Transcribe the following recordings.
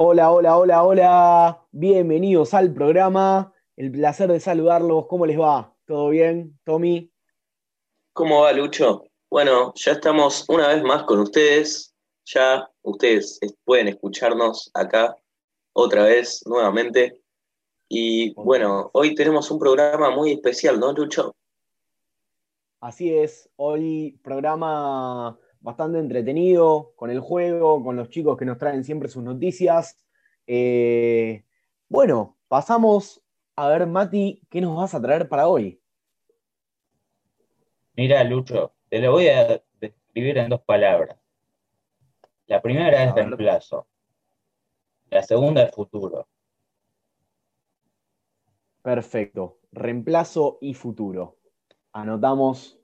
Hola, hola, hola, hola. Bienvenidos al programa. El placer de saludarlos. ¿Cómo les va? ¿Todo bien, Tommy? ¿Cómo va, Lucho? Bueno, ya estamos una vez más con ustedes. Ya ustedes pueden escucharnos acá otra vez, nuevamente. Y bueno, hoy tenemos un programa muy especial, ¿no, Lucho? Así es, hoy programa bastante entretenido con el juego, con los chicos que nos traen siempre sus noticias. Eh, bueno, pasamos a ver, Mati, ¿qué nos vas a traer para hoy? Mira, Lucho, te lo voy a describir en dos palabras. La primera es reemplazo. La segunda es futuro. Perfecto. Reemplazo y futuro. Anotamos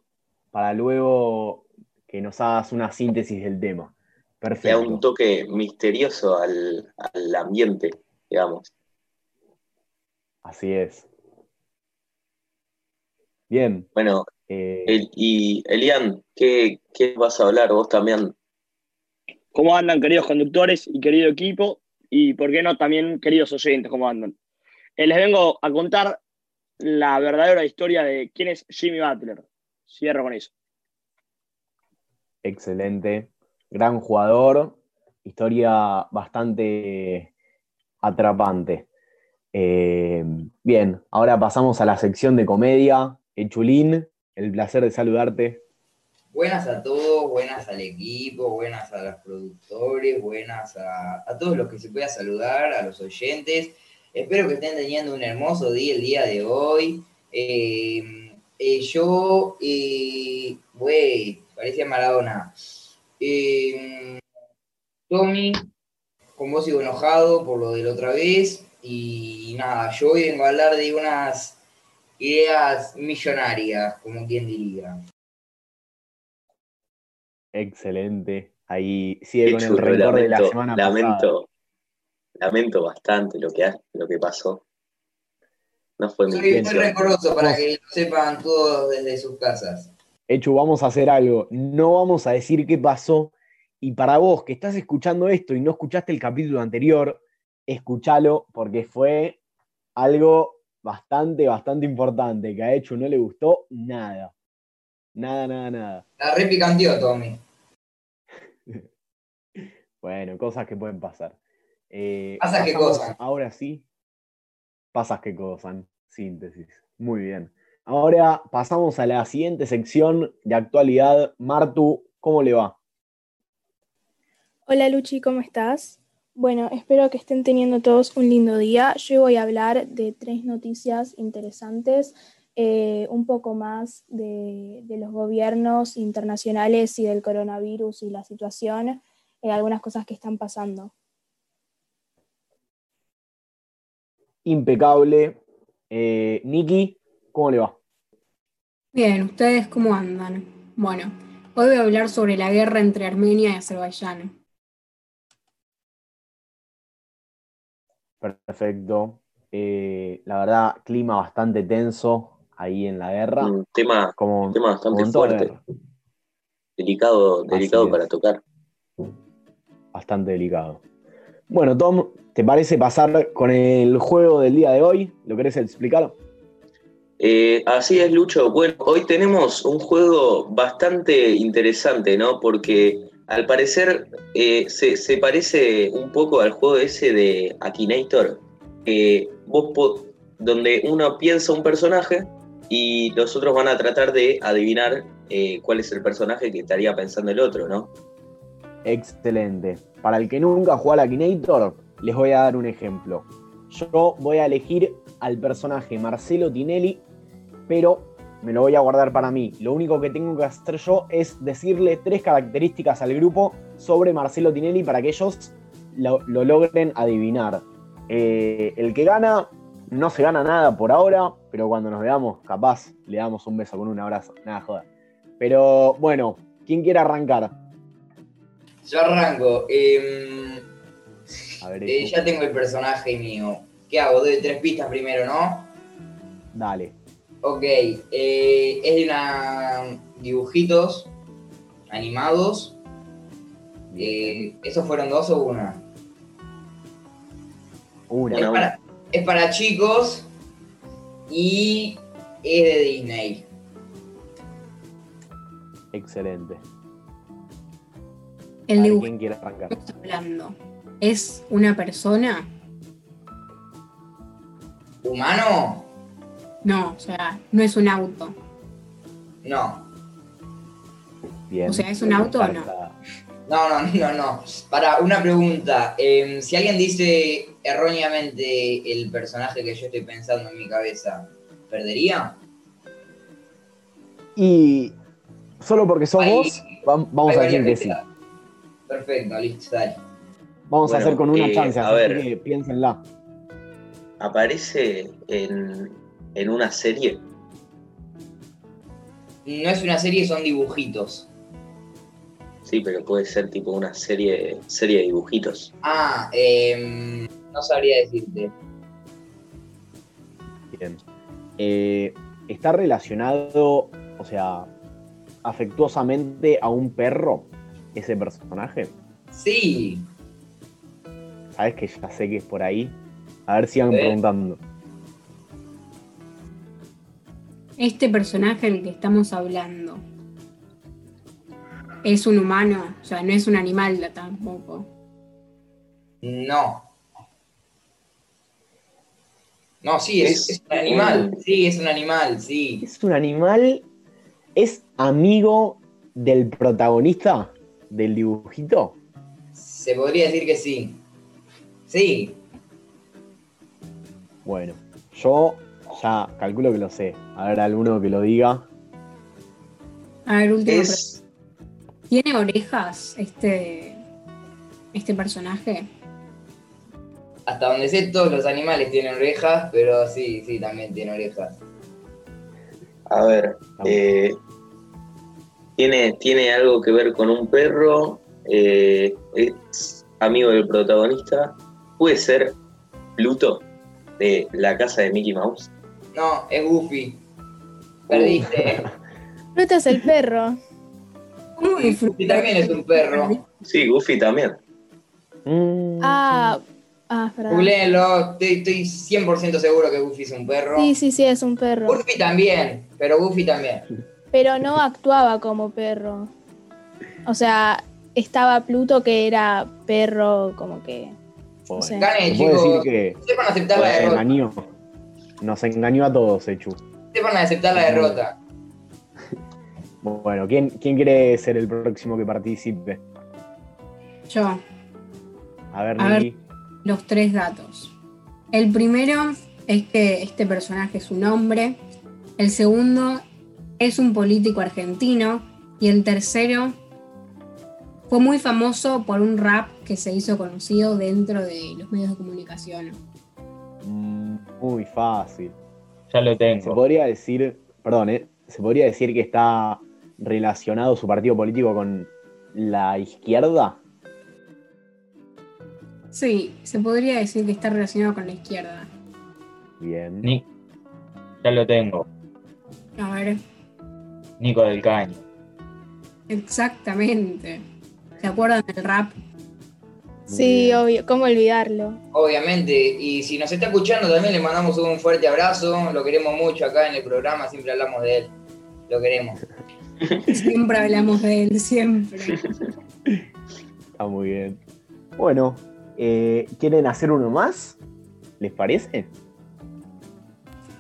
para luego que nos hagas una síntesis del tema. Perfecto. Da un toque misterioso al, ambiente, digamos. Así es. Bien. Bueno, eh, y Elian, ¿qué, ¿qué vas a hablar vos también? ¿Cómo andan, queridos conductores y querido equipo? Y por qué no también, queridos oyentes, ¿cómo andan? Eh, les vengo a contar la verdadera historia de quién es Jimmy Butler. Cierro con eso. Excelente. Gran jugador. Historia bastante atrapante. Eh, bien, ahora pasamos a la sección de comedia. Echulín, el placer de saludarte. Buenas a todos, buenas al equipo, buenas a los productores, buenas a, todos los que se pueda saludar, a los oyentes. Espero que estén teniendo un hermoso día el día de hoy. Eh, eh, yo, eh, güey, parecía Maradona. Tommy, con vos sigo enojado por lo de la otra vez. Y nada, yo hoy vengo a hablar de unas ideas millonarias, como quien diría. Excelente. Ahí sigue con el récord de la semana lamento, Lamento bastante lo que, lo que pasó. No fue Soy muy recoroso para que lo sepan todos desde sus casas. Hecho, vamos a hacer algo. No vamos a decir qué pasó. Y para vos que estás escuchando esto y no escuchaste el capítulo anterior, escúchalo porque fue algo bastante, bastante importante que a Hecho no le gustó nada. Nada, nada, nada. La repicanteó, Tommy. bueno, cosas que pueden pasar. Eh, ¿Pasas qué cosas? Ahora sí. Pasas qué cosas. Síntesis. Muy bien. Ahora pasamos a la siguiente sección de actualidad. Martu, ¿cómo le va? Hola Luchi, ¿cómo estás? Bueno, espero que estén teniendo todos un lindo día. Yo voy a hablar de tres noticias interesantes eh, un poco más de, los gobiernos internacionales y del coronavirus y la situación, eh, algunas cosas que están pasando. Impecable. Eh, Niki, ¿cómo le va? Bien, ¿ustedes cómo andan? Bueno, hoy voy a hablar sobre la guerra entre Armenia y Azerbaiyán. Perfecto. la verdad, clima bastante tenso ahí en la guerra. Un tema, como, tema bastante fuerte. Delicado, delicado para tocar. Bastante delicado. Bueno, Tom, ¿te parece pasar con el juego del día de hoy? ¿Lo querés explicar? Eh, así es, Lucho. Bueno, hoy tenemos un juego bastante interesante, ¿no? Porque al parecer eh, se, parece un poco al juego ese de Akinator, donde uno piensa un personaje y los otros van a tratar de adivinar eh, cuál es el personaje que estaría pensando el otro, ¿no? Excelente. Para el que nunca jugó a la Akinator, les voy a dar un ejemplo. Yo voy a elegir al personaje Marcelo Tinelli, pero me lo voy a guardar para mí. Lo único que tengo que hacer yo es decirle tres características al grupo sobre Marcelo Tinelli para que ellos lo, logren adivinar. Eh, el que gana no se gana nada por ahora, pero cuando nos veamos, capaz le damos un beso con un abrazo. Nada, joda. Pero bueno, ¿quién quiere arrancar? Yo arranco. Em, eh, ya tengo el personaje mío. ¿Qué hago? Doy tres pistas primero, ¿no? Dale. Ok, eh, es de una dibujitos animados. Eh, ¿Esos fueron dos o una? Una. Es Una, para, es para chicos y es de Disney. Excelente. El A ver, dibujo ¿Quién quiere arrancar? hablando es una persona. ¿Humano? No, o sea, no es un auto. No. Bien. O sea, ¿es un auto o no? No, no, no, no. Para una pregunta. em, si alguien dice erróneamente el personaje que yo estoy pensando en mi cabeza, ¿perdería? Y solo porque sos Ahí- vos, vam- vamos a decir que sí. Perfecto, listo, dale. Vamos a hacer con una eh, chance, a así ver. que piénsenla. ¿Aparece en, en una serie? No es una serie, son dibujitos. Sí, pero puede ser tipo una serie, serie de dibujitos. Ah, em, no sabría decirte. Bien. Eh, ¿Está relacionado, o sea, afectuosamente a un perro ese personaje? Sí, ¿Sabes que ya sé que es por ahí? A ver, sigan Sí. preguntando. Este personaje del que estamos hablando es un humano, o sea, no es un animal tampoco. no. No, sí, es, Es es un animal. Sí, es un animal, sí. ¿Es un animal? ¿Es amigo del protagonista del dibujito? Se podría decir que sí. Sí. Bueno, yo ya calculo que lo sé. A ver, alguno que lo diga. A ver, Es, pregunta. ¿Tiene orejas este, este personaje? Hasta donde sé, todos los animales tienen orejas, pero sí, sí, también tiene orejas. a ver, eh, tiene, tiene algo que ver con un perro, eh, es amigo del protagonista, puede ser Pluto de la casa de Mickey Mouse. No, es Goofy. Perdiste. Pluto es el perro. ¿Cómo Goofy también es un perro. Sí, Goofy también. Mm, Ah, ah, perdón. Googleenlo, estoy, estoy 100% seguro que Goofy es un perro. Sí, sí, sí, es un perro. Goofy también, pero Goofy también. Pero no actuaba como perro. O sea, estaba Pluto que era perro, como que. bueno. sé. Gane, puede decir chicos. que Sepan aceptar la derrota. Nos engañó a todos, Echu. Sepan aceptar la derrota. Bueno, ¿quién, ¿quién quiere ser el próximo que participe? Yo, A ver, A ver. Niki. los tres datos. El primero es que este personaje es un hombre. El segundo es un político argentino. Y el tercero fue muy famoso por un rap que se hizo conocido dentro de los medios de comunicación. Mm, Muy fácil. Ya lo Se tengo. podría decir, perdón, ¿eh? se podría decir que está relacionado su partido político con la izquierda. Sí, se podría decir que está relacionado con la izquierda. Bien. Ni- ya lo tengo. A ver, Nico del Caño. exactamente. ¿Se acuerdan del rap? Sí, obvio. ¿Cómo olvidarlo? Obviamente. Y si nos está escuchando también le mandamos un fuerte abrazo. Lo queremos mucho acá en el programa, siempre hablamos de él. Lo queremos. Siempre hablamos de él, siempre. Está muy bien. Bueno, eh, ¿quieren hacer uno más? ¿Les parece?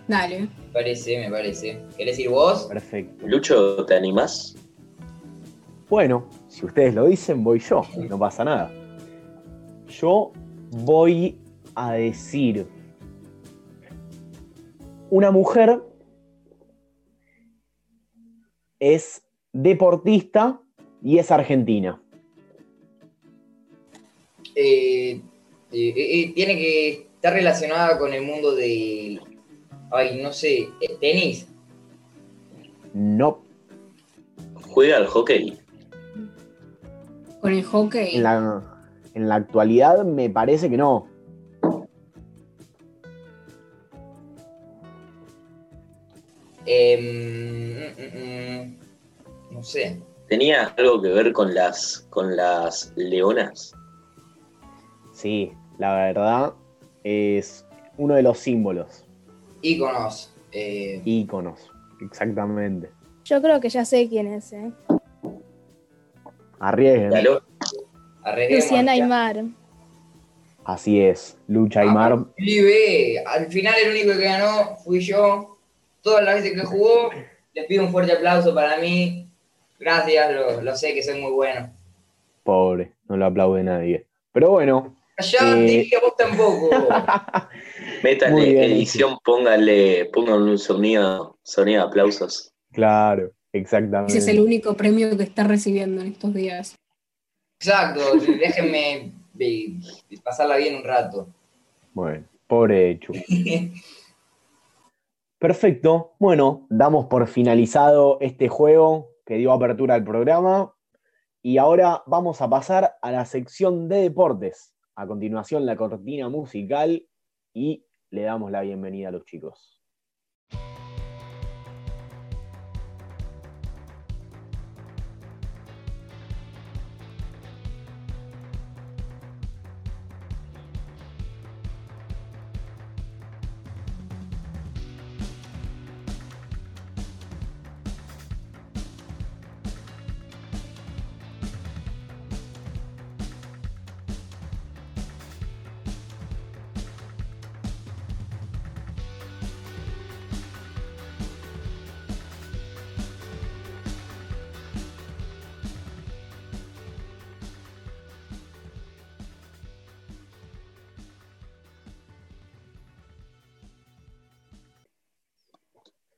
Dale. Me parece, me parece. ¿Querés ir vos? Perfecto. Lucho, ¿te animás? Bueno, si ustedes lo dicen, voy yo. No pasa nada. Yo voy a decir una mujer es deportista y es argentina. Eh, eh, eh, eh, tiene que estar relacionada con el mundo del. Ay, no sé, tenis. No, ¿Juega al hockey? Con el hockey. en la, en la actualidad me parece que no. Em, mm, mm, mm, no sé. ¿Tenía algo que ver con las, con las leonas? Sí, la verdad es uno de los símbolos, Íconos. eh, íconos, exactamente. Yo creo que ya sé quién es, ¿eh? Arriesguen. Dalo. arriesguemos Luciana. Aymar. Así es, Lucha Aymar. Ah, Pibe, al final el único que ganó fui yo. Todas las veces que jugó, les pido un fuerte aplauso para mí. Gracias, lo, lo sé que soy muy bueno. Pobre, no lo aplaude nadie. Pero bueno, Ya Eh. diría vos tampoco. Métanle Muy bien, edición, pónganle, pónganle un sonido, sonido de aplausos. claro, exactamente. Ese es el único premio que está recibiendo en estos días. Exacto, déjenme pasarla bien un rato. Bueno, pobre Chu. Perfecto. Bueno, damos por finalizado este juego que dio apertura al programa. Y ahora vamos a pasar a la sección de deportes. A continuación, la cortina musical y le damos la bienvenida a los chicos.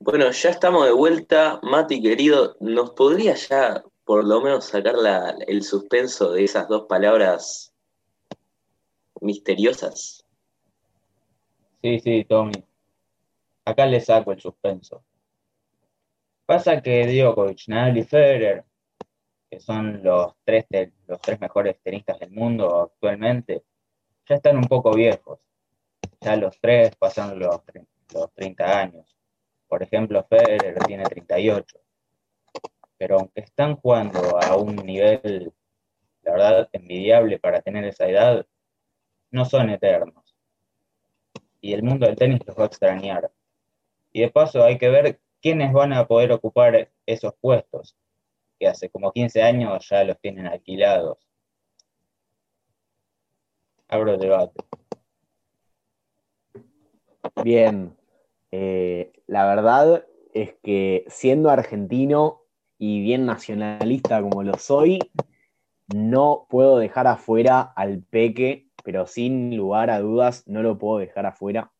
Bueno, ya estamos de vuelta. Mati, querido, ¿nos podría ya por lo menos sacar el suspenso de esas dos palabras misteriosas? Sí, sí, Tommy. Acá le saco el suspenso. Pasa que Djokovic, Nadal y Federer, que son los tres, te- los tres mejores tenistas del mundo actualmente, ya están un poco viejos. Ya los tres pasaron los, los 30 años. Por ejemplo, Federer tiene 38. Pero aunque están jugando a un nivel, la verdad, envidiable para tener esa edad, no son eternos y el mundo del tenis los va a extrañar. Y de paso hay que ver quiénes van a poder ocupar esos puestos, que hace como 15 años ya los tienen alquilados. Abro el debate. Bien, eh, la verdad es que siendo argentino y bien nacionalista como lo soy, no puedo dejar afuera al Peque, pero sin lugar a dudas no lo puedo dejar afuera.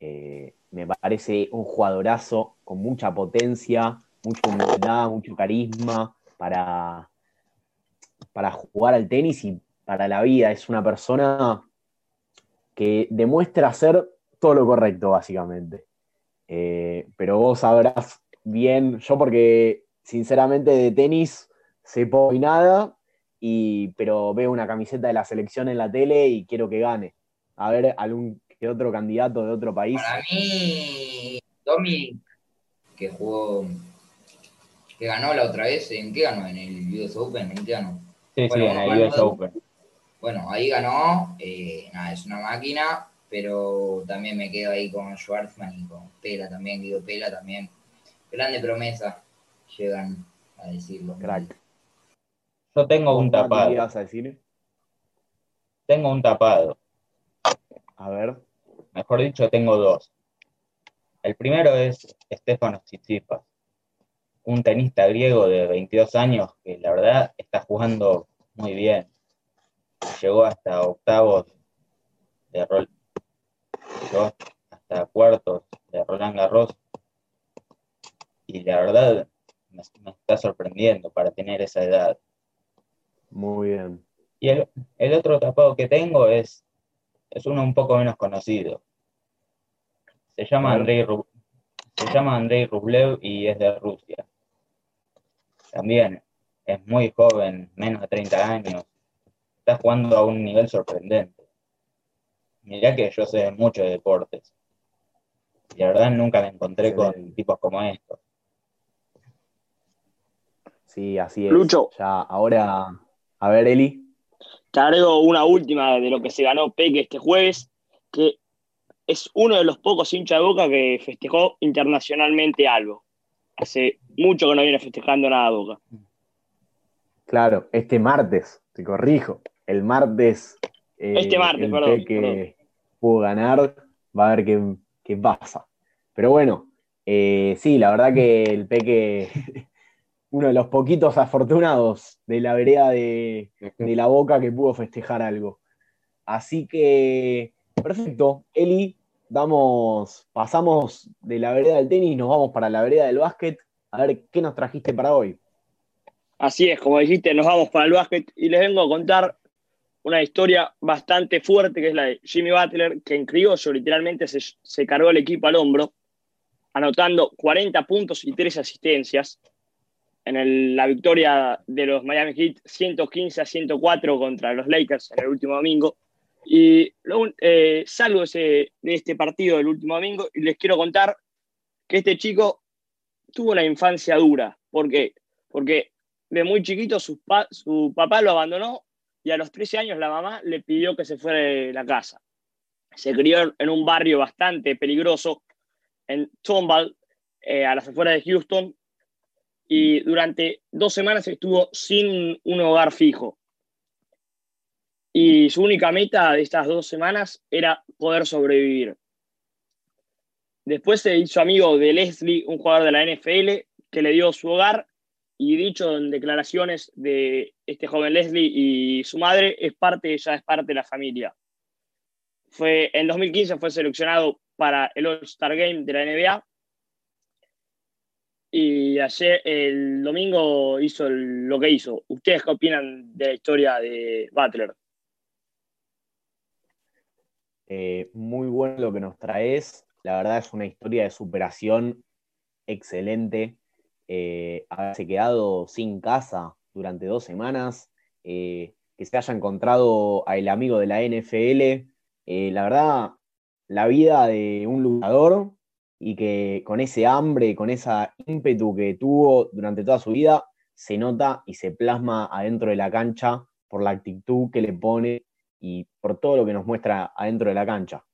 Eh, me parece un jugadorazo con mucha potencia, mucha humildad, mucho carisma para, para jugar al tenis y para la vida. Es una persona que demuestra hacer todo lo correcto, básicamente. Eh, pero vos sabrás bien, yo porque sinceramente de tenis sé poco y nada, y, pero veo una camiseta de la selección en la tele y quiero que gane. A ver, algún que otro candidato de otro país. Para mí, Tommy, que jugó, que ganó la otra vez, ¿en qué ganó? ¿En el US Open? ¿En qué ganó? Sí, Bueno, sí, en el bueno, US Open. Bueno, ahí ganó, eh, nada, es una máquina, pero también me quedo ahí con Schwartzman y con Pela también, Guido Pela también. Grande promesa, llegan a decirlo. Crack. Yo tengo un Mati, ¿Qué tapado. ibas a decir? Tengo un tapado. A ver. Mejor dicho, tengo dos. El primero es Stefanos Tsitsipas, un tenista griego de 22 años que la verdad está jugando muy bien. Llegó hasta octavos de rol, llegó hasta cuartos de Roland Garros y la verdad me, está sorprendiendo para tener esa edad. Muy bien. Y el, el otro tapado que tengo es, es uno un poco menos conocido. Se llama. Andrei, se llama Andrei Rublev y es de Rusia. También es muy joven, menos de 30 años. Está jugando a un nivel sorprendente. Mirá que yo sé mucho de deportes. Y la verdad nunca me encontré con tipos como estos. Sí, así es. Lucho. Ya, ahora, a ver, Eli. Te agrego una última de lo que se ganó Peque este jueves. que es uno de los pocos hinchas de Boca que festejó internacionalmente algo. Hace mucho que no viene festejando nada Boca. Claro, este martes, te corrijo, el martes. Eh, este martes, perdón, que pudo ganar, va a ver qué, qué pasa. Pero bueno, eh, sí, la verdad que el Peque, uno de los poquitos afortunados de la vereda de, la boca que pudo festejar algo. Así que, perfecto. Eli, damos, pasamos de la vereda del tenis, nos vamos para la vereda del básquet. A ver qué nos trajiste para hoy. Así es, como dijiste, nos vamos para el básquet y les vengo a contar una historia bastante fuerte que es la de Jimmy Butler, que en criollo literalmente se, se cargó el equipo al hombro anotando 40 puntos y 3 asistencias en la victoria de los Miami Heat 115 a 104 contra los Lakers en el último domingo. Y eh, salgo de este partido del último domingo y les quiero contar que este chico tuvo una infancia dura. ¿Por qué? Porque de muy chiquito su, su papá lo abandonó y a los 13 años la mamá le pidió que se fuera de la casa. Se crió en un barrio bastante peligroso en Tomball, eh, a las afueras de Houston, y durante dos semanas estuvo sin un hogar fijo. Y su única meta de estas dos semanas era poder sobrevivir. Después se hizo amigo de Leslie, un jugador de la NFL, que le dio su hogar y dicho en declaraciones de este joven Leslie y su madre, es parte, ya es parte de la familia. Fue, en 2015 fue seleccionado para el All-Star Game de la NBA. Y ayer, el domingo, hizo lo que hizo. ¿Ustedes qué opinan de la historia de Butler? Eh, muy bueno lo que nos traes. La verdad es una historia de superación excelente. Eh, haberse quedado sin casa durante dos semanas, eh, que se haya encontrado al amigo de la NFL. la verdad, la vida de un luchador y que con ese hambre, con esa ímpetu que tuvo durante toda su vida, se nota y se plasma adentro de la cancha por la actitud que le pone y por todo lo que nos muestra adentro de la cancha.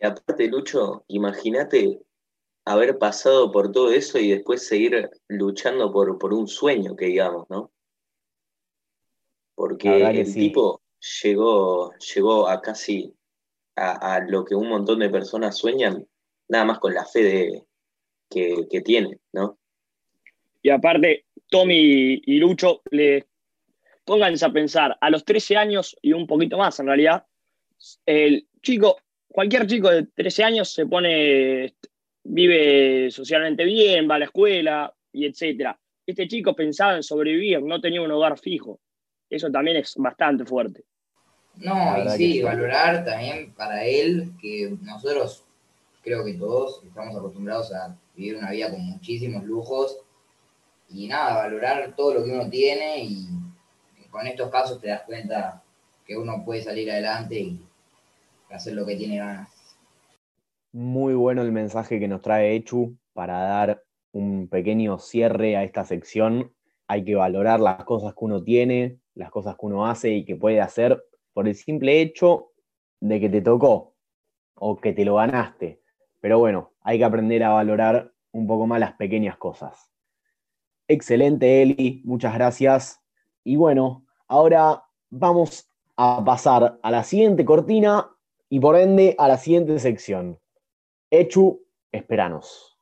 Y aparte, Lucho, imagínate haber pasado por todo eso y después seguir luchando por, por un sueño, que digamos, ¿no? Porque el tipo llegó, llegó a casi a, lo que un montón de personas sueñan, nada más con la fe de, que, que tiene, ¿no? Y aparte, Tommy y Lucho, le pónganse a pensar, a los 13 años y un poquito más en realidad, el chico, cualquier chico de 13 años se pone, vive socialmente bien, va a la escuela y etcétera. Este chico pensaba en sobrevivir, no tenía un hogar fijo. Eso también es bastante fuerte. No, y sí, valorar también para él que nosotros, creo que todos estamos acostumbrados a vivir una vida con muchísimos lujos y nada, valorar todo lo que uno tiene y con estos casos te das cuenta que uno puede salir adelante y hacer lo que tiene ganas. Muy bueno el mensaje que nos trae Echu para dar un pequeño cierre a esta sección. Hay que valorar las cosas que uno tiene, las cosas que uno hace y que puede hacer por el simple hecho de que te tocó o que te lo ganaste. Pero bueno, hay que aprender a valorar un poco más las pequeñas cosas. Excelente, Eli, muchas gracias. Y bueno, ahora vamos a pasar a la siguiente cortina y por ende a la siguiente sección. Echu, esperanos.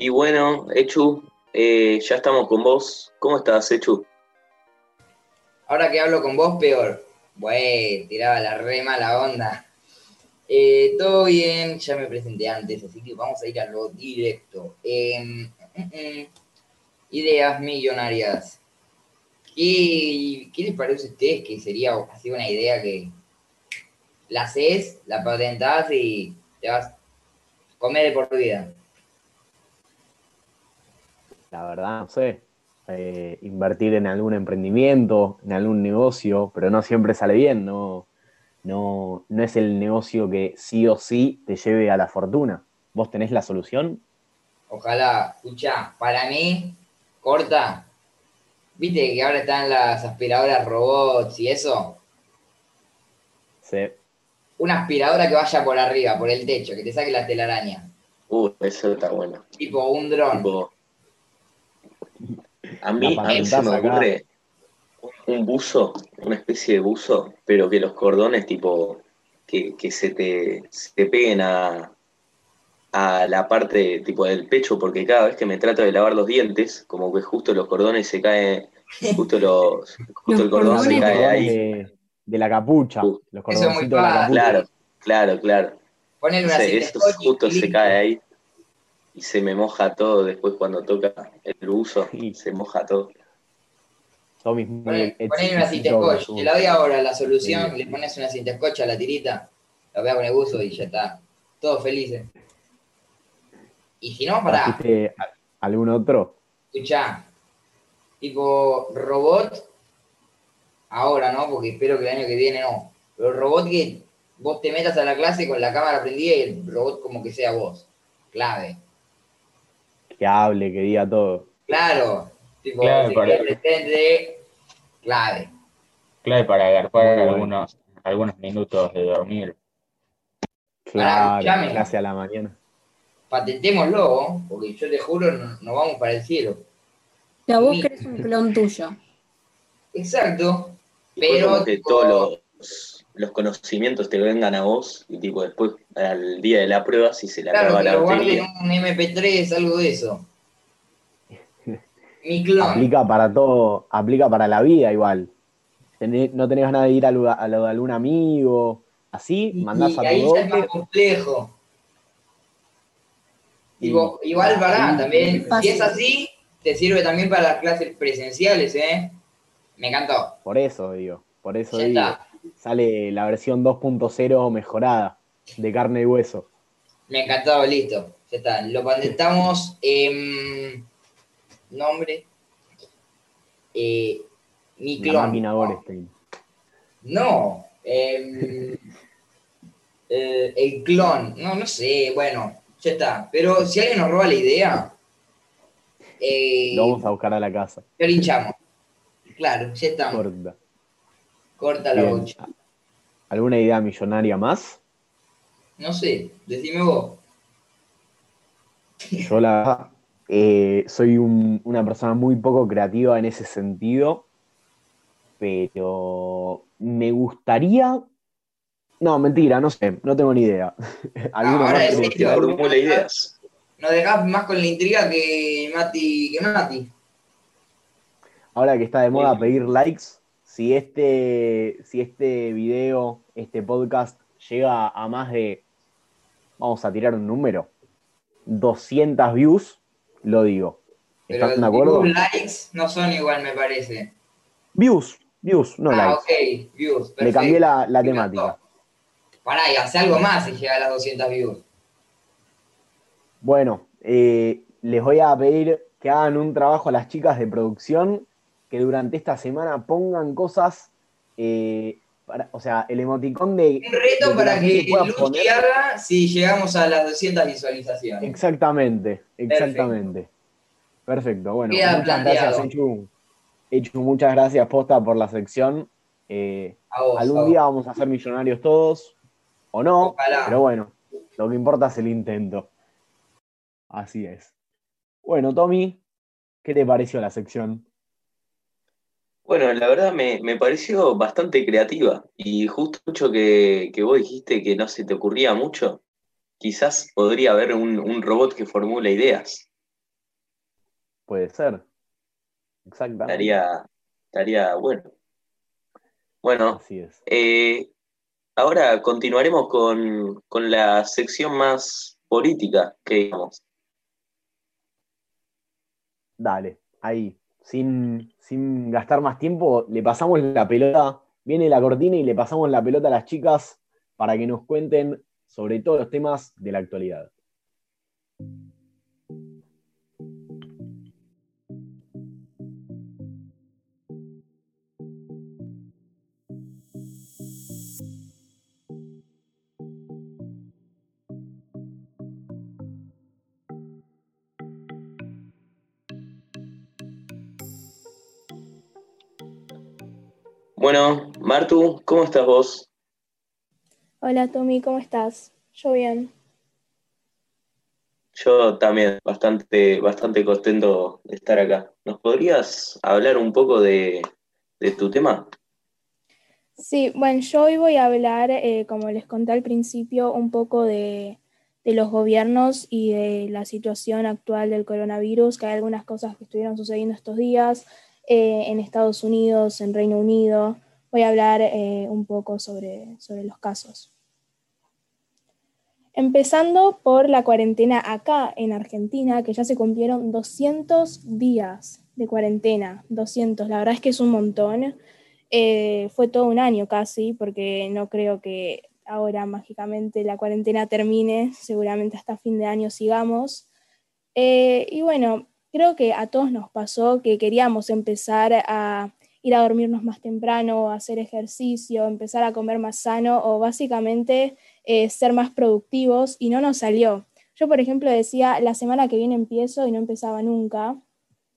Y bueno, Echu, eh, ya estamos con vos. ¿Cómo estás, Echu? Ahora que hablo con vos, peor. Güey, tiraba la re mala onda. Eh, todo bien, ya me presenté antes, así que vamos a ir a lo directo. Em, mm, mm, mm. Ideas millonarias. ¿Qué, les parece a ustedes que sería así una idea que la haces, la patentás y te vas a comer de por vida? la verdad, no sé, eh, invertir en algún emprendimiento, en algún negocio, pero no siempre sale bien, no, no, no es el negocio que sí o sí te lleve a la fortuna. ¿Vos tenés la solución? Ojalá, escucha, para mí, corta, viste que ahora están las aspiradoras robots y eso. Sí. Una aspiradora que vaya por arriba, por el techo, que te saque la telaraña. Uh, eso está bueno. Tipo un dron. Tipo a mí, a mí se me ocurre un buzo, una especie de buzo, pero que los cordones tipo que, que se, te, se peguen a, a la parte tipo del pecho, porque cada vez que me trato de lavar los dientes, como que justo los cordones se caen, justo los, justo el cordón se cae ahí. De, la capucha, los cordoncitos de. Claro, claro, claro. Ponle una o sea, esto justo se cae ahí y se me moja todo después cuando toca el uso, sí. se moja todo. Ponen una cinta scotch, te la doy ahora la solución, le pones una cinta scotch a la tirita, la veas con el buzo y ya está. Todos felices. Y si no, pará. ¿Algún otro? Escuchá, tipo robot, ahora no, porque espero que el año que viene no, pero robot que vos te metas a la clase con la cámara prendida y el robot como que sea vos, clave que hable, que diga todo. Claro, tipo, clave si para, clave. Clave para agarrar algunos, algunos minutos de dormir. Claro, gracias a la mañana. Patentémoslo, porque yo te juro, nos no vamos para el cielo. La vos querés un clon tuyo. Exacto. Pero los conocimientos te vengan a vos y tipo después al día de la prueba si se le claro, acaba la lo un MP3, algo de eso. Mi clon. Aplica para todo, aplica para la vida igual. No tenés ganas de ir a lo, de algún amigo, así, mandás y, a tu ahí doble. Ya es más complejo. Y, igual para también, si es así, te sirve también para las clases presenciales, ¿eh? Me encantó. Por eso digo, por eso ya digo. Está sale la versión 2.0 mejorada de carne y hueso. Me encantado, listo. Ya está, lo patentamos. Nombre. Eh, mi clon. No. Em, eh, el clon. No, no sé. Bueno, ya está. Pero si alguien nos roba la idea. lo eh, vamos a buscar a la casa. Lo linchamos. Claro, ya está. Corta la bocha. ¿Alguna idea millonaria más? No sé, decime vos. Yo la eh, soy una persona muy poco creativa en ese sentido, pero me gustaría... No, mentira, no sé, no tengo ni idea. Ahora es formula ideas. Nos dejás más con la intriga que Mati, que Mati. Ahora que está de moda pedir likes, si este, si este video, este podcast llega a más de, vamos a tirar un número, 200 views, lo digo. ¿Estás Pero de acuerdo? likes no son igual, me parece. Views, views, no ah, likes. ok, views. Perfecto. Le cambié la, la temática. Pará, y hace algo más si llega a las 200 views. Bueno, eh, les voy a pedir que hagan un trabajo a las chicas de producción que durante esta semana pongan cosas, eh, para, o sea, el emoticón de... Un reto para que, que Luchi poner. si llegamos a las 200 visualizaciones. Exactamente, exactamente. Perfecto, bueno. Queda muchas gracias, Echu. Muchas gracias, Posta, por la sección. Eh, algún día vamos a ser millonarios todos, o no, pero bueno, lo que importa es el intento. Así es. Bueno, Tommy, ¿qué te pareció la sección? Bueno, la verdad me, me, pareció bastante creativa y justo mucho que, que, vos dijiste que no se te ocurría mucho, quizás podría haber un, un robot que formula ideas. Puede ser. Exactamente. Estaría, estaría bueno. Bueno, Así es. Eh, ahora continuaremos con, con, la sección más política que digamos. Dale, ahí, sin, sin gastar más tiempo, le pasamos la pelota. Viene la cortina y le pasamos la pelota a las chicas para que nos cuenten sobre todos los temas de la actualidad. Bueno, Martu, ¿cómo estás vos? Hola Tommy, ¿cómo estás? Yo bien. Yo también, bastante, bastante contento de estar acá. ¿Nos podrías hablar un poco de, de tu tema? Sí, bueno, yo hoy voy a hablar, eh, como les conté al principio, un poco de, de los gobiernos y de la situación actual del coronavirus, que hay algunas cosas que estuvieron sucediendo estos días eh, en Estados Unidos, en Reino Unido. Voy a hablar eh, un poco sobre, sobre los casos. Empezando por la cuarentena acá en Argentina, que ya se cumplieron 200 días de cuarentena, 200, la verdad es que es un montón. Eh, fue todo un año casi, porque no creo que ahora mágicamente la cuarentena termine, seguramente hasta fin de año sigamos. Eh, y bueno, creo que a todos nos pasó que queríamos empezar a ir a dormirnos más temprano, hacer ejercicio, empezar a comer más sano o básicamente eh, ser más productivos y no nos salió. Yo, por ejemplo, decía, la semana que viene empiezo y no empezaba nunca.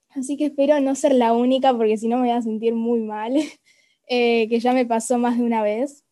Así que espero no ser la única porque si no me voy a sentir muy mal, eh, que ya me pasó más de una vez.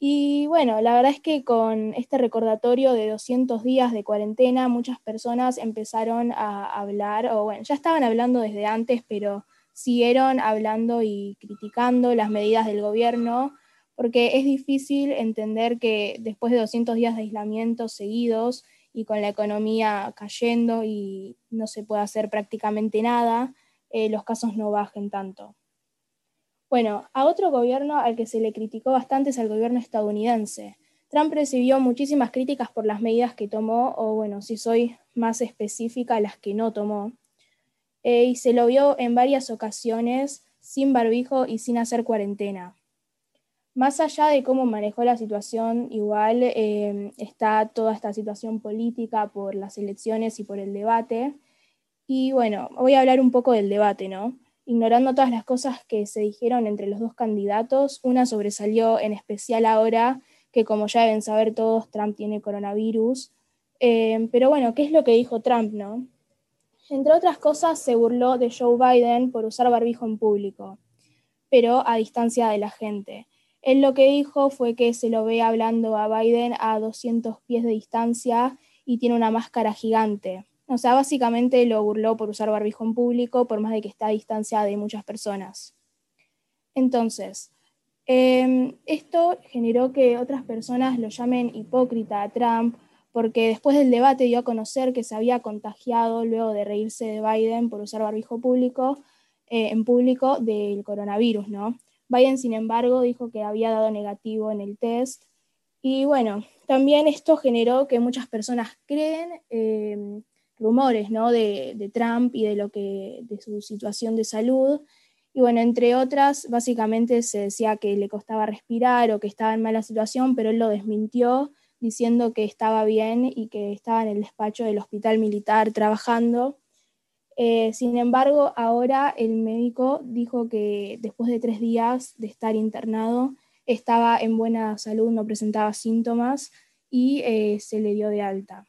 Y bueno, la verdad es que con este recordatorio de 200 días de cuarentena, muchas personas empezaron a hablar, o bueno, ya estaban hablando desde antes, pero siguieron hablando y criticando las medidas del gobierno, porque es difícil entender que después de 200 días de aislamiento seguidos y con la economía cayendo y no se puede hacer prácticamente nada, eh, los casos no bajen tanto. Bueno, a otro gobierno al que se le criticó bastante es al gobierno estadounidense. Trump recibió muchísimas críticas por las medidas que tomó, o bueno, si soy más específica, las que no tomó. Eh, y se lo vio en varias ocasiones sin barbijo y sin hacer cuarentena. Más allá de cómo manejó la situación, igual eh, está toda esta situación política por las elecciones y por el debate. Y bueno, voy a hablar un poco del debate, ¿no? Ignorando todas las cosas que se dijeron entre los dos candidatos, una sobresalió en especial ahora que como ya deben saber todos, Trump tiene coronavirus. Eh, pero bueno, ¿qué es lo que dijo Trump, no? Entre otras cosas, se burló de Joe Biden por usar barbijo en público, pero a distancia de la gente. Él lo que dijo fue que se lo ve hablando a Biden a 200 pies de distancia y tiene una máscara gigante. O sea, básicamente lo burló por usar barbijo en público, por más de que está a distancia de muchas personas. Entonces, eh, esto generó que otras personas lo llamen hipócrita a Trump, porque después del debate dio a conocer que se había contagiado luego de reírse de Biden por usar barbijo público, eh, en público del coronavirus, ¿no? Biden, sin embargo, dijo que había dado negativo en el test. Y bueno, también esto generó que muchas personas creen eh, rumores ¿no? de, Trump y de, lo que, de su situación de salud. Y bueno, entre otras, básicamente se decía que le costaba respirar o que estaba en mala situación, pero él lo desmintió diciendo que estaba bien y que estaba en el despacho del hospital militar trabajando. Eh, sin embargo, ahora el médico dijo que después de tres días de estar internado estaba en buena salud, no presentaba síntomas y eh, se le dio de alta.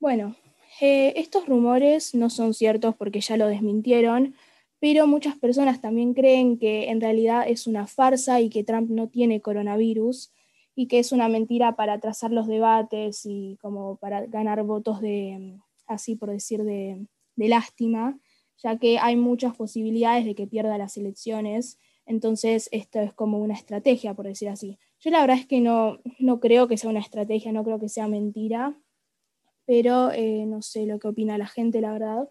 Bueno, eh, estos rumores no son ciertos porque ya lo desmintieron, pero muchas personas también creen que en realidad es una farsa y que Trump no tiene coronavirus y que es una mentira para trazar los debates y como para ganar votos de, así por decir, de, de lástima, ya que hay muchas posibilidades de que pierda las elecciones. Entonces, esto es como una estrategia, por decir así. Yo la verdad es que no, no creo que sea una estrategia, no creo que sea mentira, pero eh, no sé lo que opina la gente, la verdad.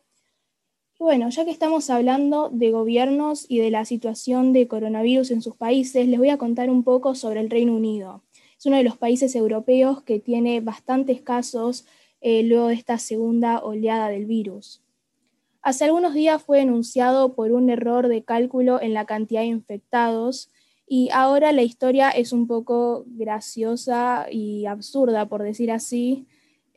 Bueno, ya que estamos hablando de gobiernos y de la situación de coronavirus en sus países, les voy a contar un poco sobre el Reino Unido. Es uno de los países europeos que tiene bastantes casos eh, luego de esta segunda oleada del virus. Hace algunos días fue denunciado por un error de cálculo en la cantidad de infectados y ahora la historia es un poco graciosa y absurda, por decir así.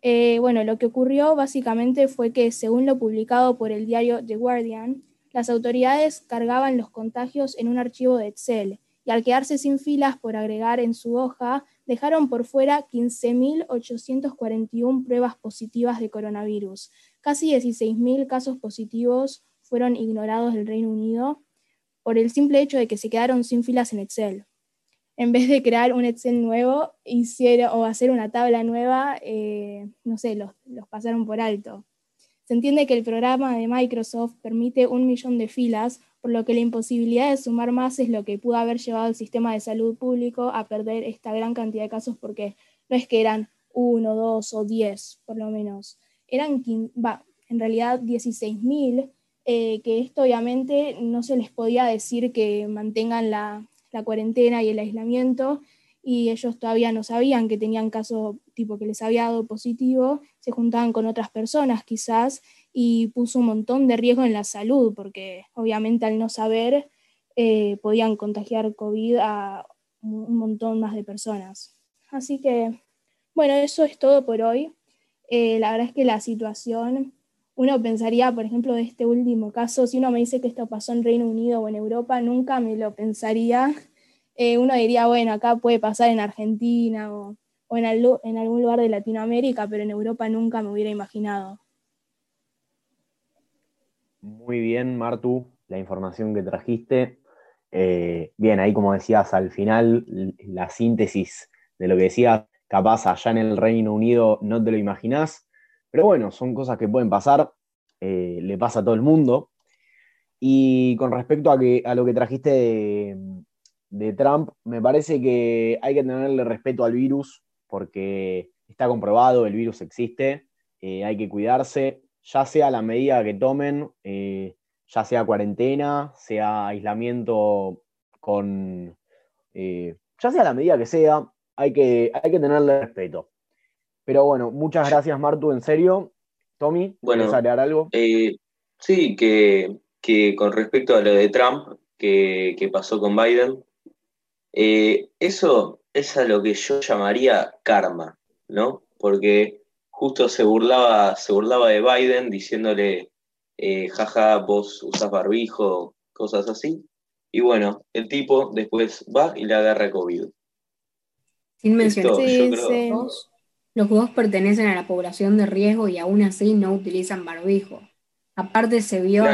Eh, bueno, lo que ocurrió básicamente fue que, según lo publicado por el diario The Guardian, las autoridades cargaban los contagios en un archivo de Excel y al quedarse sin filas por agregar en su hoja, dejaron por fuera 15.841 pruebas positivas de coronavirus. Casi 16.000 casos positivos fueron ignorados del Reino Unido por el simple hecho de que se quedaron sin filas en Excel. En vez de crear un Excel nuevo hicieron, o hacer una tabla nueva, eh, no sé, los, los pasaron por alto. Se entiende que el programa de Microsoft permite un millón de filas, por lo que la imposibilidad de sumar más es lo que pudo haber llevado al sistema de salud público a perder esta gran cantidad de casos, porque no es que eran uno, dos o diez, por lo menos. Eran, va, en realidad 16.000, eh, que esto obviamente no se les podía decir que mantengan la, la cuarentena y el aislamiento, y ellos todavía no sabían que tenían caso tipo que les había dado positivo, se juntaban con otras personas quizás, y puso un montón de riesgo en la salud, porque obviamente al no saber eh, podían contagiar COVID a un montón más de personas. Así que, bueno, eso es todo por hoy. Eh, la verdad es que la situación, uno pensaría, por ejemplo, de este último caso, si uno me dice que esto pasó en Reino Unido o en Europa, nunca me lo pensaría. Eh, uno diría, bueno, acá puede pasar en Argentina o, en algún lugar de Latinoamérica, pero en Europa nunca me hubiera imaginado. Muy bien, Martu, la información que trajiste. Eh, bien, ahí como decías, al final la síntesis de lo que decías, capaz allá en el Reino Unido no te lo imaginás, pero bueno, son cosas que pueden pasar, eh, le pasa a todo el mundo. Y con respecto a, que, a lo que trajiste de, Trump, me parece que hay que tenerle respeto al virus porque está comprobado, el virus existe, eh, hay que cuidarse, ya sea la medida que tomen, eh, ya sea cuarentena, sea aislamiento con, eh, ya sea la medida que sea, hay que, hay que tenerle respeto. Pero bueno, muchas gracias Martu, en serio. Tommy, bueno, ¿quieres agregar algo? Eh, sí, que, con respecto a lo de Trump, que, que pasó con Biden, eso es a lo que yo llamaría karma, ¿no? Porque justo se burlaba, se burlaba de Biden diciéndole, eh, jaja, vos usás barbijo, cosas así. Y bueno, el tipo después va y le agarra COVID. Sin mencionar, los dos pertenecen a la población de riesgo y aún así no utilizan barbijo. Aparte se vio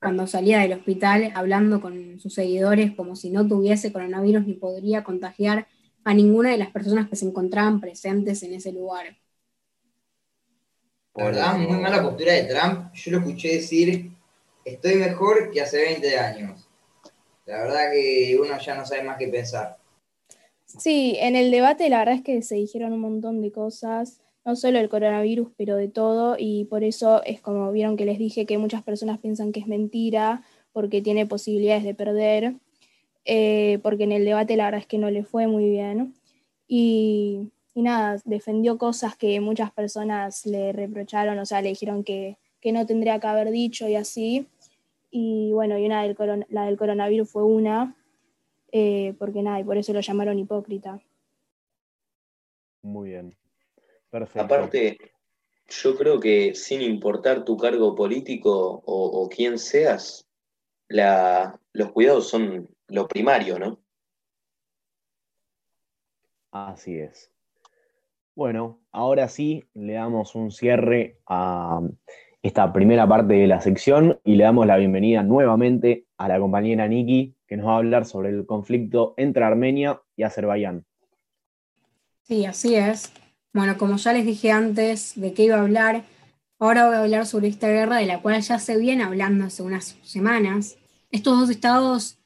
cuando salía del hospital hablando con sus seguidores como si no tuviese coronavirus ni podría contagiar a ninguna de las personas que se encontraban presentes en ese lugar. La verdad, muy mala postura de Trump. Yo lo escuché decir, estoy mejor que hace 20 años. La verdad que uno ya no sabe más qué pensar. Sí, en el debate la verdad es que se dijeron un montón de cosas, no solo el coronavirus, pero de todo, y por eso es como vieron que les dije que muchas personas piensan que es mentira, porque tiene posibilidades de perder, eh, porque en el debate la verdad es que no le fue muy bien. Y y nada, defendió cosas que muchas personas le reprocharon, o sea, le dijeron que, no tendría que haber dicho y así. Y bueno, y una del la del coronavirus fue una, eh, porque nada, y por eso lo llamaron hipócrita. Muy bien. Perfecto. Aparte, yo creo que sin importar tu cargo político o, o quién seas, la, los cuidados son lo primario, ¿no? Así es. Bueno, ahora sí le damos un cierre a esta primera parte de la sección y le damos la bienvenida nuevamente a la compañera Niki, que nos va a hablar sobre el conflicto entre Armenia y Azerbaiyán. Sí, así es. Bueno, como ya les dije antes de qué iba a hablar, ahora voy a hablar sobre esta guerra de la cual ya se viene hablando hace unas semanas. Estos dos estados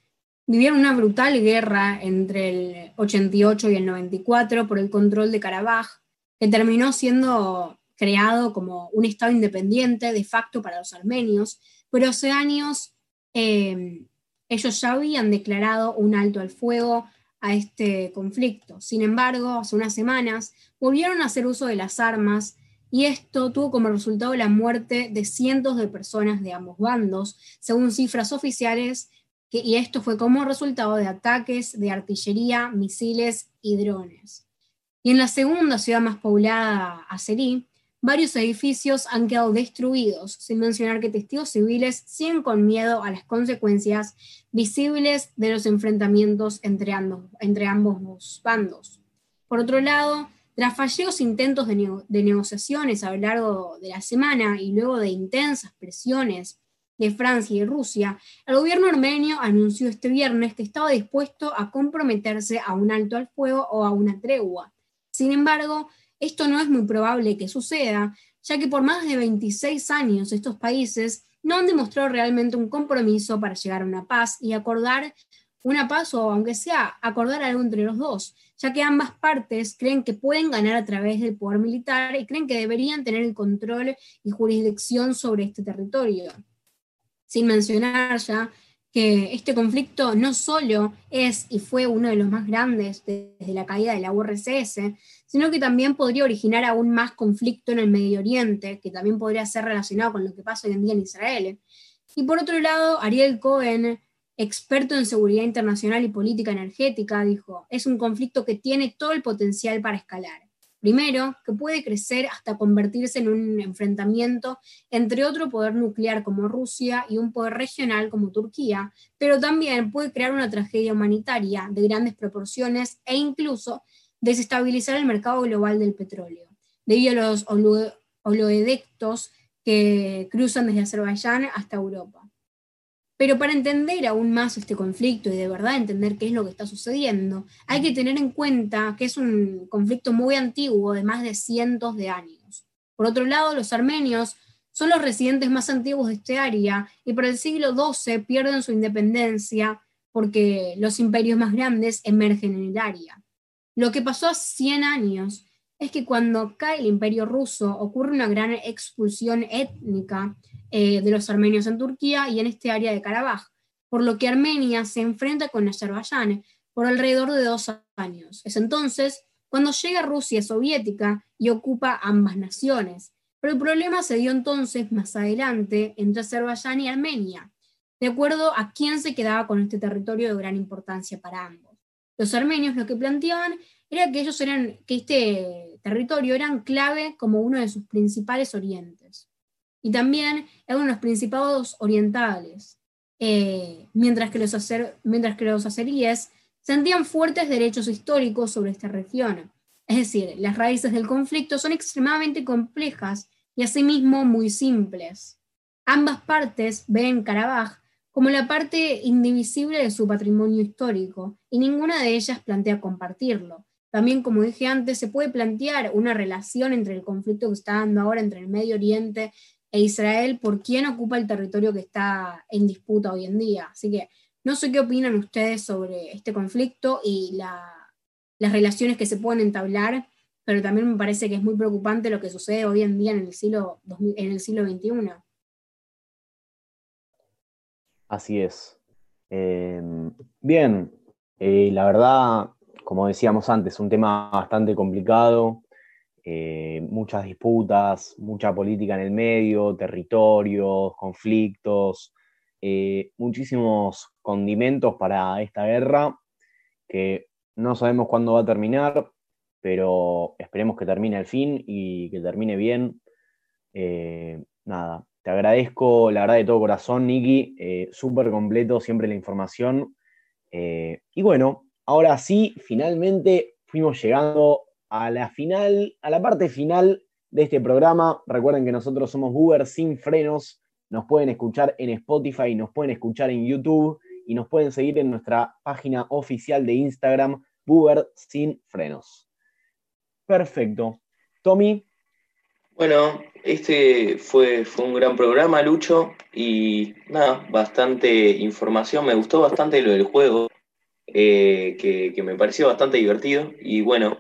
vivieron una brutal guerra entre el 88 y el 94 por el control de Karabaj, que terminó siendo creado como un Estado independiente de facto para los armenios, pero hace años eh, ellos ya habían declarado un alto al fuego a este conflicto. Sin embargo, hace unas semanas volvieron a hacer uso de las armas y esto tuvo como resultado la muerte de cientos de personas de ambos bandos, según cifras oficiales, y esto fue como resultado de ataques de artillería, misiles y drones. Y en la segunda ciudad más poblada, Azerí, varios edificios han quedado destruidos, sin mencionar que testigos civiles siguen con miedo a las consecuencias visibles de los enfrentamientos entre ambos, entre ambos bandos. Por otro lado, tras fallidos intentos de, de, negociaciones a lo largo de la semana y luego de intensas presiones de Francia y Rusia, el gobierno armenio anunció este viernes que estaba dispuesto a comprometerse a un alto al fuego o a una tregua. Sin embargo, esto no es muy probable que suceda, ya que por más de 26 años estos países no han demostrado realmente un compromiso para llegar a una paz y acordar una paz o aunque sea acordar algo entre los dos, ya que ambas partes creen que pueden ganar a través del poder militar y creen que deberían tener el control y jurisdicción sobre este territorio. Sin mencionar ya que este conflicto no solo es y fue uno de los más grandes desde la caída de la URSS, sino que también podría originar aún más conflicto en el Medio Oriente, que también podría ser relacionado con lo que pasa hoy en día en Israel. Y por otro lado, Ariel Cohen, experto en seguridad internacional y política energética, dijo, es un conflicto que tiene todo el potencial para escalar. Primero, que puede crecer hasta convertirse en un enfrentamiento entre otro poder nuclear como Rusia y un poder regional como Turquía, pero también puede crear una tragedia humanitaria de grandes proporciones e incluso desestabilizar el mercado global del petróleo, debido a los oleoductos que cruzan desde Azerbaiyán hasta Europa. Pero para entender aún más este conflicto y de verdad entender qué es lo que está sucediendo, hay que tener en cuenta que es un conflicto muy antiguo, de más de cientos de años. Por otro lado, los armenios son los residentes más antiguos de este área y por el siglo XII pierden su independencia porque los imperios más grandes emergen en el área. Lo que pasó hace 100 años es que cuando cae el imperio ruso ocurre una gran expulsión étnica eh, de los armenios en Turquía y en este área de Karabaj, por lo que Armenia se enfrenta con Azerbaiyán por alrededor de dos años. Es entonces cuando llega Rusia soviética y ocupa ambas naciones. Pero el problema se dio entonces más adelante entre Azerbaiyán y Armenia, de acuerdo a quién se quedaba con este territorio de gran importancia para ambos. Los armenios lo que planteaban era que ellos eran, que este territorio era clave como uno de sus principales orientes y también eran los principados orientales, eh, mientras, que los mientras que los azeríes sentían fuertes derechos históricos sobre esta región. Es decir, las raíces del conflicto son extremadamente complejas y asimismo muy simples. Ambas partes ven Karabaj como la parte indivisible de su patrimonio histórico y ninguna de ellas plantea compartirlo. También, como dije antes, se puede plantear una relación entre el conflicto que está dando ahora entre el Medio Oriente e Israel por quién ocupa el territorio que está en disputa hoy en día. Así que no sé qué opinan ustedes sobre este conflicto y las relaciones que se pueden entablar, pero también me parece que es muy preocupante lo que sucede hoy en día en el siglo, en el siglo XXI. Así es. Eh, bien, eh, la verdad, como decíamos antes, un tema bastante complicado. Eh, muchas disputas, mucha política en el medio, territorios, conflictos, eh, muchísimos condimentos para esta guerra que no sabemos cuándo va a terminar, pero esperemos que termine al fin y que termine bien. Eh, nada, te agradezco la verdad de todo corazón, Niki, súper completo siempre la información. y bueno, ahora sí, finalmente fuimos llegando a la final, a la parte final de este programa. Recuerden que nosotros somos Uber sin frenos. Nos pueden escuchar en Spotify, nos pueden escuchar en YouTube y nos pueden seguir en nuestra página oficial de Instagram, Uber sin frenos. Perfecto. Tommy. Bueno, este fue, fue un gran programa, Lucho, y nada, bastante información. Me gustó bastante lo del juego, eh, que, que me pareció bastante divertido. Y bueno,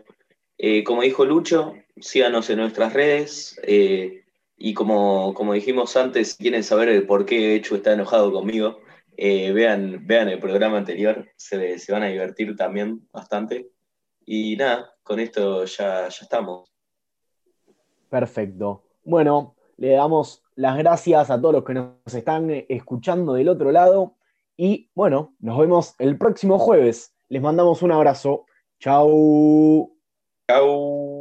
eh, como dijo Lucho, síganos en nuestras redes, eh, Y como, como dijimos antes, si quieren saber por qué Hecho está enojado conmigo, eh, vean, vean el programa anterior, se, se van a divertir también bastante. Y nada, con esto ya, ya estamos. Perfecto. Bueno, le damos las gracias a todos los que nos están escuchando del otro lado. Y bueno, nos vemos el próximo jueves. Les mandamos un abrazo. Chau. Chau.